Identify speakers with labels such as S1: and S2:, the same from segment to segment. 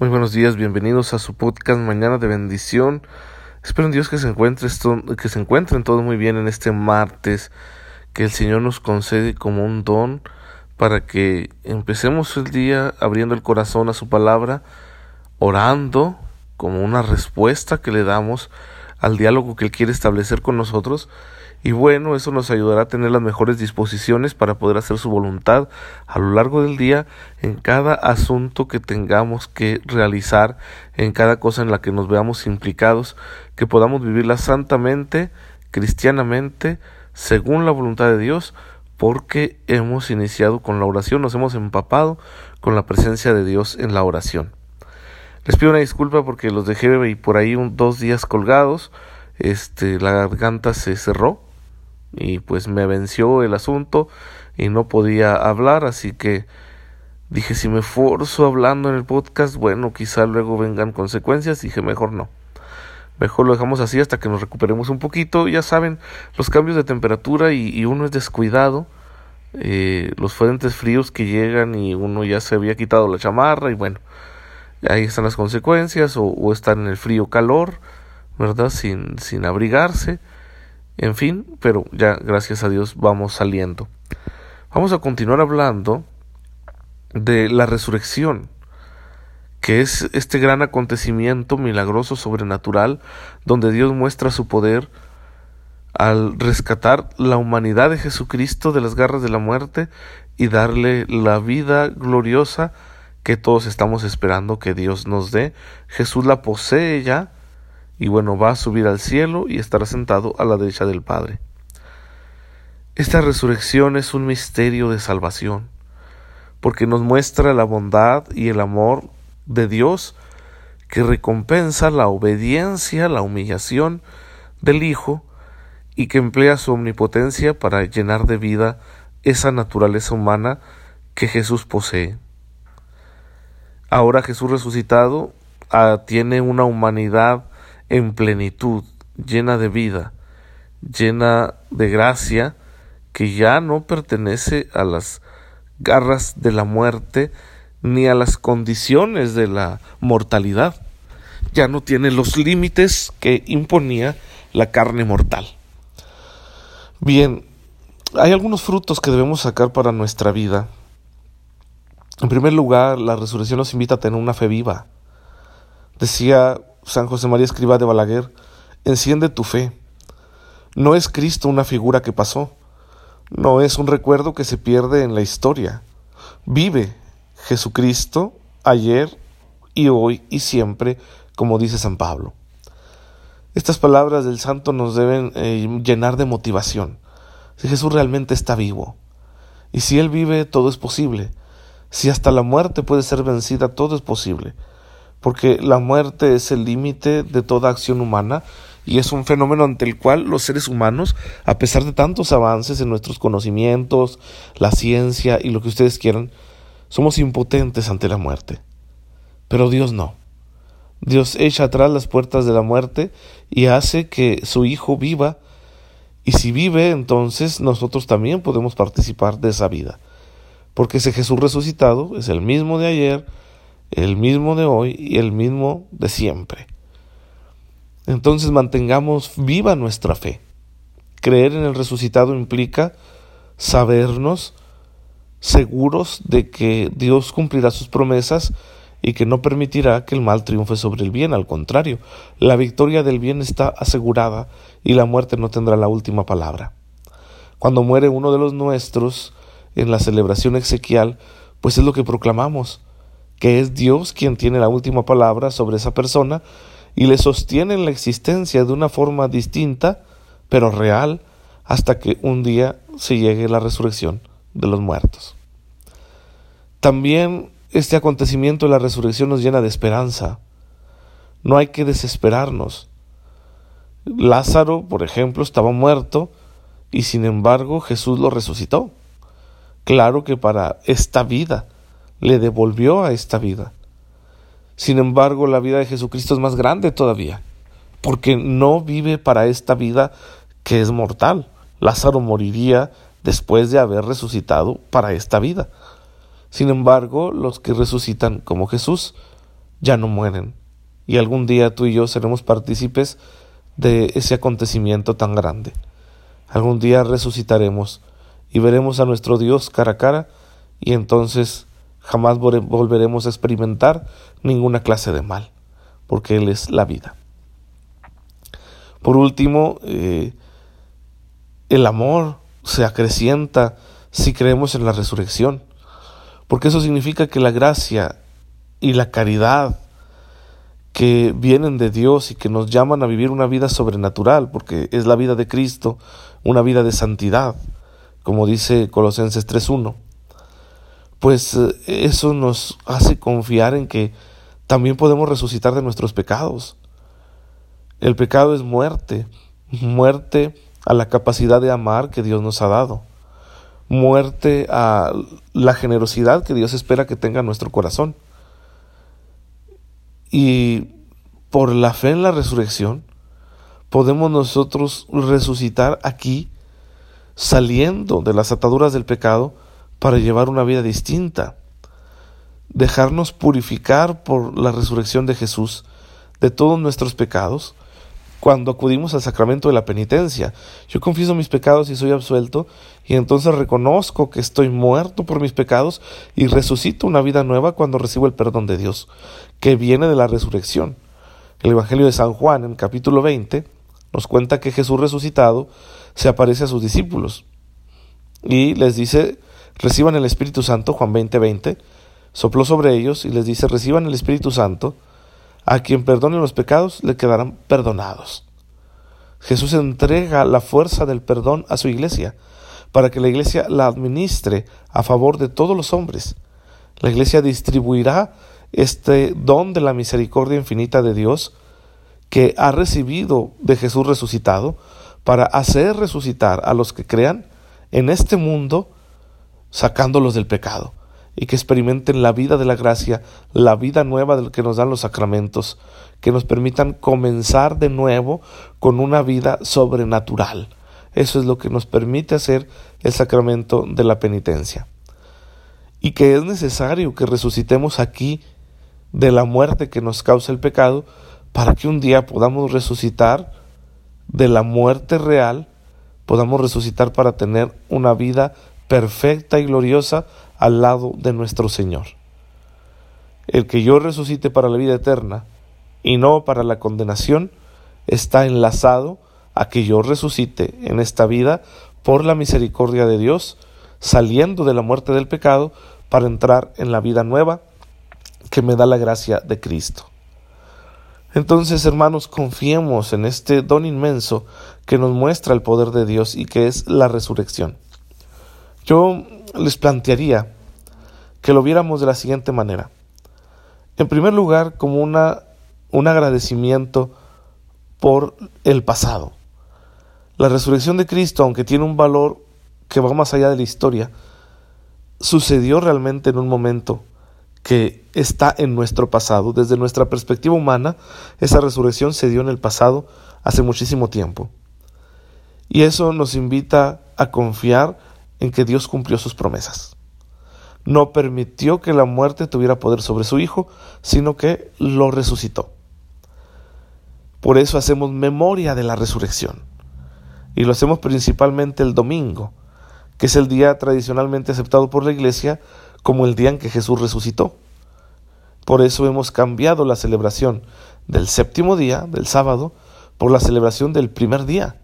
S1: Muy buenos días, bienvenidos a su podcast Mañana de Bendición. Espero en Dios que se que se encuentren todos muy bien en este martes, que el Señor nos concede como un don para que empecemos el día abriendo el corazón a su palabra, orando como una respuesta que le damos al diálogo que Él quiere establecer con nosotros y bueno, eso nos ayudará a tener las mejores disposiciones para poder hacer su voluntad a lo largo del día en cada asunto que tengamos que realizar, en cada cosa en la que nos veamos implicados, que podamos vivirla santamente, cristianamente, según la voluntad de Dios, porque hemos iniciado con la oración, nos hemos empapado con la presencia de Dios en la oración. Les pido una disculpa porque los dejé por ahí un, dos días colgados, este, la garganta se cerró, y pues me venció el asunto y no podía hablar, así que dije si me forzo hablando en el podcast, bueno, quizá luego vengan consecuencias, dije mejor no. Mejor lo dejamos así hasta que nos recuperemos un poquito. Ya saben, los cambios de temperatura y, uno es descuidado. Eh, los frentes fríos que llegan y uno ya se había quitado la chamarra y bueno, ahí están las consecuencias o, o estar en el frío calor, ¿verdad? Sin, sin abrigarse. En fin, pero ya gracias a Dios vamos saliendo. Vamos a continuar hablando de la resurrección, que es este gran acontecimiento milagroso sobrenatural donde Dios muestra su poder al rescatar la humanidad de Jesucristo de las garras de la muerte y darle la vida gloriosa que todos estamos esperando que Dios nos dé. Jesús la posee ya y bueno, va a subir al cielo y estará sentado a la derecha del Padre. Esta resurrección es un misterio de salvación, porque nos muestra la bondad y el amor de Dios que recompensa la obediencia, la humillación del Hijo y que emplea su omnipotencia para llenar de vida esa naturaleza humana que Jesús posee. Ahora Jesús resucitado ah, tiene una humanidad en plenitud, llena de vida, llena de gracia, que ya no pertenece a las garras de la muerte ni a las condiciones de la mortalidad. Ya no tiene los límites que imponía la carne mortal. Bien, hay algunos frutos que debemos sacar para nuestra vida. En primer lugar, la resurrección nos invita a tener una fe viva. Decía San José María Escriba de Balaguer, enciende tu fe. No es Cristo una figura que pasó, no es un recuerdo que se pierde en la historia. Vive Jesucristo ayer y hoy y siempre, como dice San Pablo. Estas palabras del santo nos deben eh, llenar de motivación. Si Jesús realmente está vivo, y si Él vive, todo es posible. Si hasta la muerte puede ser vencida, todo es posible porque la muerte es el límite de toda acción humana y es un fenómeno ante el cual los seres humanos, a pesar de tantos avances en nuestros conocimientos, la ciencia y lo que ustedes quieran, somos impotentes ante la muerte. Pero Dios no. Dios echa atrás las puertas de la muerte y hace que su Hijo viva, y si vive, entonces nosotros también podemos participar de esa vida. Porque ese Jesús resucitado es el mismo de ayer, el mismo de hoy y el mismo de siempre. Entonces mantengamos viva nuestra fe. Creer en el resucitado implica sabernos seguros de que Dios cumplirá sus promesas y que no permitirá que el mal triunfe sobre el bien. Al contrario, la victoria del bien está asegurada y la muerte no tendrá la última palabra. Cuando muere uno de los nuestros en la celebración exequial, pues es lo que proclamamos que es Dios quien tiene la última palabra sobre esa persona y le sostiene en la existencia de una forma distinta, pero real, hasta que un día se llegue la resurrección de los muertos. También este acontecimiento de la resurrección nos llena de esperanza. No hay que desesperarnos. Lázaro, por ejemplo, estaba muerto y sin embargo Jesús lo resucitó. Claro que para esta vida, le devolvió a esta vida. Sin embargo, la vida de Jesucristo es más grande todavía, porque no vive para esta vida que es mortal. Lázaro moriría después de haber resucitado para esta vida. Sin embargo, los que resucitan como Jesús ya no mueren. Y algún día tú y yo seremos partícipes de ese acontecimiento tan grande. Algún día resucitaremos y veremos a nuestro Dios cara a cara y entonces jamás volveremos a experimentar ninguna clase de mal, porque Él es la vida. Por último, eh, el amor se acrecienta si creemos en la resurrección, porque eso significa que la gracia y la caridad que vienen de Dios y que nos llaman a vivir una vida sobrenatural, porque es la vida de Cristo, una vida de santidad, como dice Colosenses 3.1, pues eh, eso nos hace confiar en que también podemos resucitar de nuestros pecados. El pecado es muerte, muerte a la capacidad de amar que Dios nos ha dado, muerte a la generosidad que Dios espera que tenga nuestro corazón. Y por la fe en la resurrección, podemos nosotros resucitar aquí, saliendo de las ataduras del pecado, para llevar una vida distinta. Dejarnos purificar por la resurrección de Jesús de todos nuestros pecados cuando acudimos al sacramento de la penitencia. Yo confieso mis pecados y soy absuelto, y entonces reconozco que estoy muerto por mis pecados y resucito una vida nueva cuando recibo el perdón de Dios, que viene de la resurrección. El Evangelio de San Juan, en capítulo 20, nos cuenta que Jesús resucitado se aparece a sus discípulos y les dice, reciban el Espíritu Santo, Juan 20, 20, sopló sobre ellos y les dice, reciban el Espíritu Santo, a quien perdone los pecados le quedarán perdonados. Jesús entrega la fuerza del perdón a su iglesia, para que la iglesia la administre a favor de todos los hombres. La iglesia distribuirá este don de la misericordia infinita de Dios que ha recibido de Jesús resucitado para hacer resucitar a los que crean en este mundo sacándolos del pecado y que experimenten la vida de la gracia, la vida nueva del que nos dan los sacramentos, que nos permitan comenzar de nuevo con una vida sobrenatural. Eso es lo que nos permite hacer el sacramento de la penitencia. Y que es necesario que resucitemos aquí de la muerte que nos causa el pecado para que un día podamos resucitar de la muerte real, podamos resucitar para tener una vida perfecta y gloriosa al lado de nuestro Señor. El que yo resucite para la vida eterna y no para la condenación está enlazado a que yo resucite en esta vida por la misericordia de Dios, saliendo de la muerte del pecado para entrar en la vida nueva que me da la gracia de Cristo. Entonces, hermanos, confiemos en este don inmenso que nos muestra el poder de Dios y que es la resurrección. Yo les plantearía que lo viéramos de la siguiente manera. En primer lugar, como una, un agradecimiento por el pasado. La resurrección de Cristo, aunque tiene un valor que va más allá de la historia, sucedió realmente en un momento que está en nuestro pasado. Desde nuestra perspectiva humana, esa resurrección se dio en el pasado hace muchísimo tiempo. Y eso nos invita a confiar en que Dios cumplió sus promesas. No permitió que la muerte tuviera poder sobre su Hijo, sino que lo resucitó. Por eso hacemos memoria de la resurrección. Y lo hacemos principalmente el domingo, que es el día tradicionalmente aceptado por la Iglesia como el día en que Jesús resucitó. Por eso hemos cambiado la celebración del séptimo día, del sábado, por la celebración del primer día.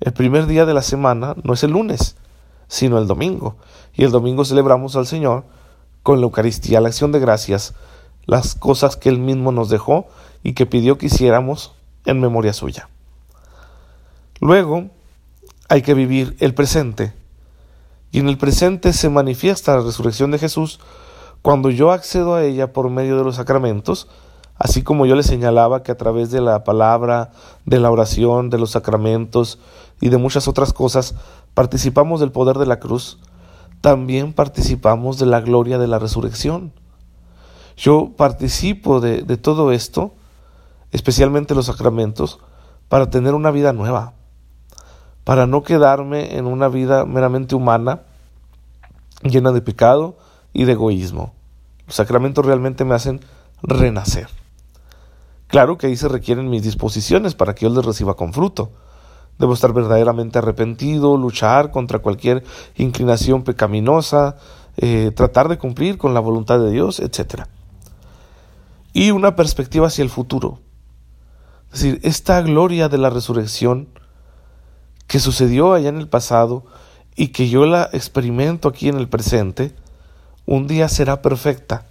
S1: El primer día de la semana no es el lunes, sino el domingo. Y el domingo celebramos al Señor con la Eucaristía, la acción de gracias, las cosas que Él mismo nos dejó y que pidió que hiciéramos en memoria suya. Luego hay que vivir el presente, y en el presente se manifiesta la resurrección de Jesús cuando yo accedo a ella por medio de los sacramentos, así como yo le señalaba que a través de la palabra, de la oración, de los sacramentos y de muchas otras cosas participamos del poder de la cruz, también participamos de la gloria de la resurrección. Yo participo de, de todo esto, especialmente los sacramentos, para tener una vida nueva, para no quedarme en una vida meramente humana, llena de pecado y de egoísmo. Los sacramentos realmente me hacen renacer. Claro que ahí se requieren mis disposiciones para que yo les reciba con fruto. Debo estar verdaderamente arrepentido, luchar contra cualquier inclinación pecaminosa, eh, tratar de cumplir con la voluntad de Dios, etc. Y una perspectiva hacia el futuro. Es decir, esta gloria de la resurrección que sucedió allá en el pasado y que yo la experimento aquí en el presente, un día será perfecta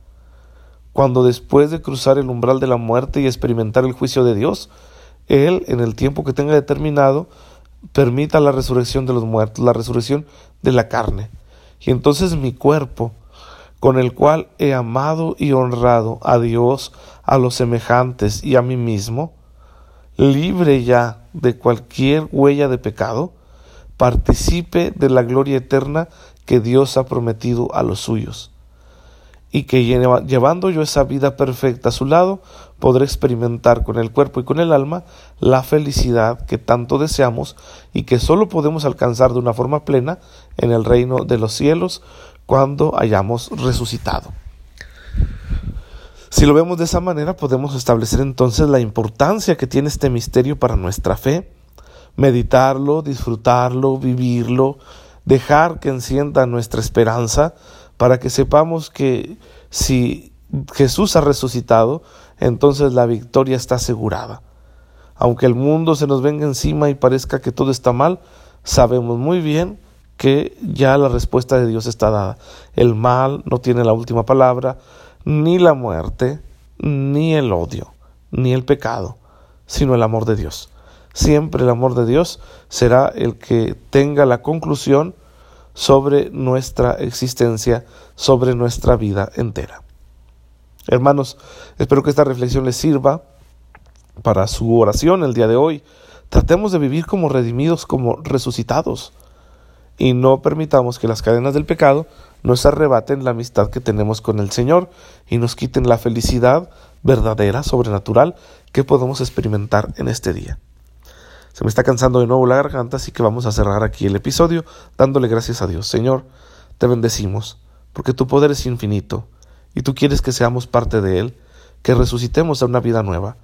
S1: cuando después de cruzar el umbral de la muerte y experimentar el juicio de Dios, Él, en el tiempo que tenga determinado, permita la resurrección de los muertos, la resurrección de la carne. Y entonces mi cuerpo, con el cual he amado y honrado a Dios, a los semejantes y a mí mismo, libre ya de cualquier huella de pecado, participe de la gloria eterna que Dios ha prometido a los suyos y que llevando yo esa vida perfecta a su lado, podré experimentar con el cuerpo y con el alma la felicidad que tanto deseamos y que solo podemos alcanzar de una forma plena en el reino de los cielos cuando hayamos resucitado. Si lo vemos de esa manera, podemos establecer entonces la importancia que tiene este misterio para nuestra fe, meditarlo, disfrutarlo, vivirlo, dejar que encienda nuestra esperanza, para que sepamos que si Jesús ha resucitado, entonces la victoria está asegurada. Aunque el mundo se nos venga encima y parezca que todo está mal, sabemos muy bien que ya la respuesta de Dios está dada. El mal no tiene la última palabra, ni la muerte, ni el odio, ni el pecado, sino el amor de Dios. Siempre el amor de Dios será el que tenga la conclusión sobre nuestra existencia, sobre nuestra vida entera. Hermanos, espero que esta reflexión les sirva para su oración el día de hoy. Tratemos de vivir como redimidos, como resucitados, y no permitamos que las cadenas del pecado nos arrebaten la amistad que tenemos con el Señor y nos quiten la felicidad verdadera, sobrenatural, que podemos experimentar en este día. Se me está cansando de nuevo la garganta, así que vamos a cerrar aquí el episodio dándole gracias a Dios. Señor, te bendecimos, porque tu poder es infinito, y tú quieres que seamos parte de él, que resucitemos a una vida nueva.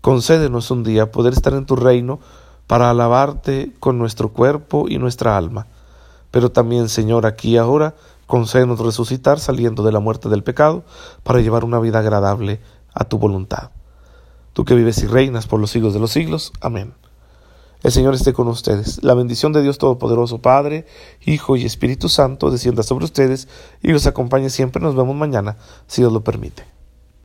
S1: Concédenos un día poder estar en tu reino para alabarte con nuestro cuerpo y nuestra alma. Pero también, Señor, aquí y ahora, concédenos resucitar saliendo de la muerte del pecado para llevar una vida agradable a tu voluntad. Tú que vives y reinas por los siglos de los siglos. Amén. El Señor esté con ustedes. La bendición de Dios Todopoderoso, Padre, Hijo y Espíritu Santo, descienda sobre ustedes y los acompañe siempre. Nos vemos mañana, si Dios lo permite.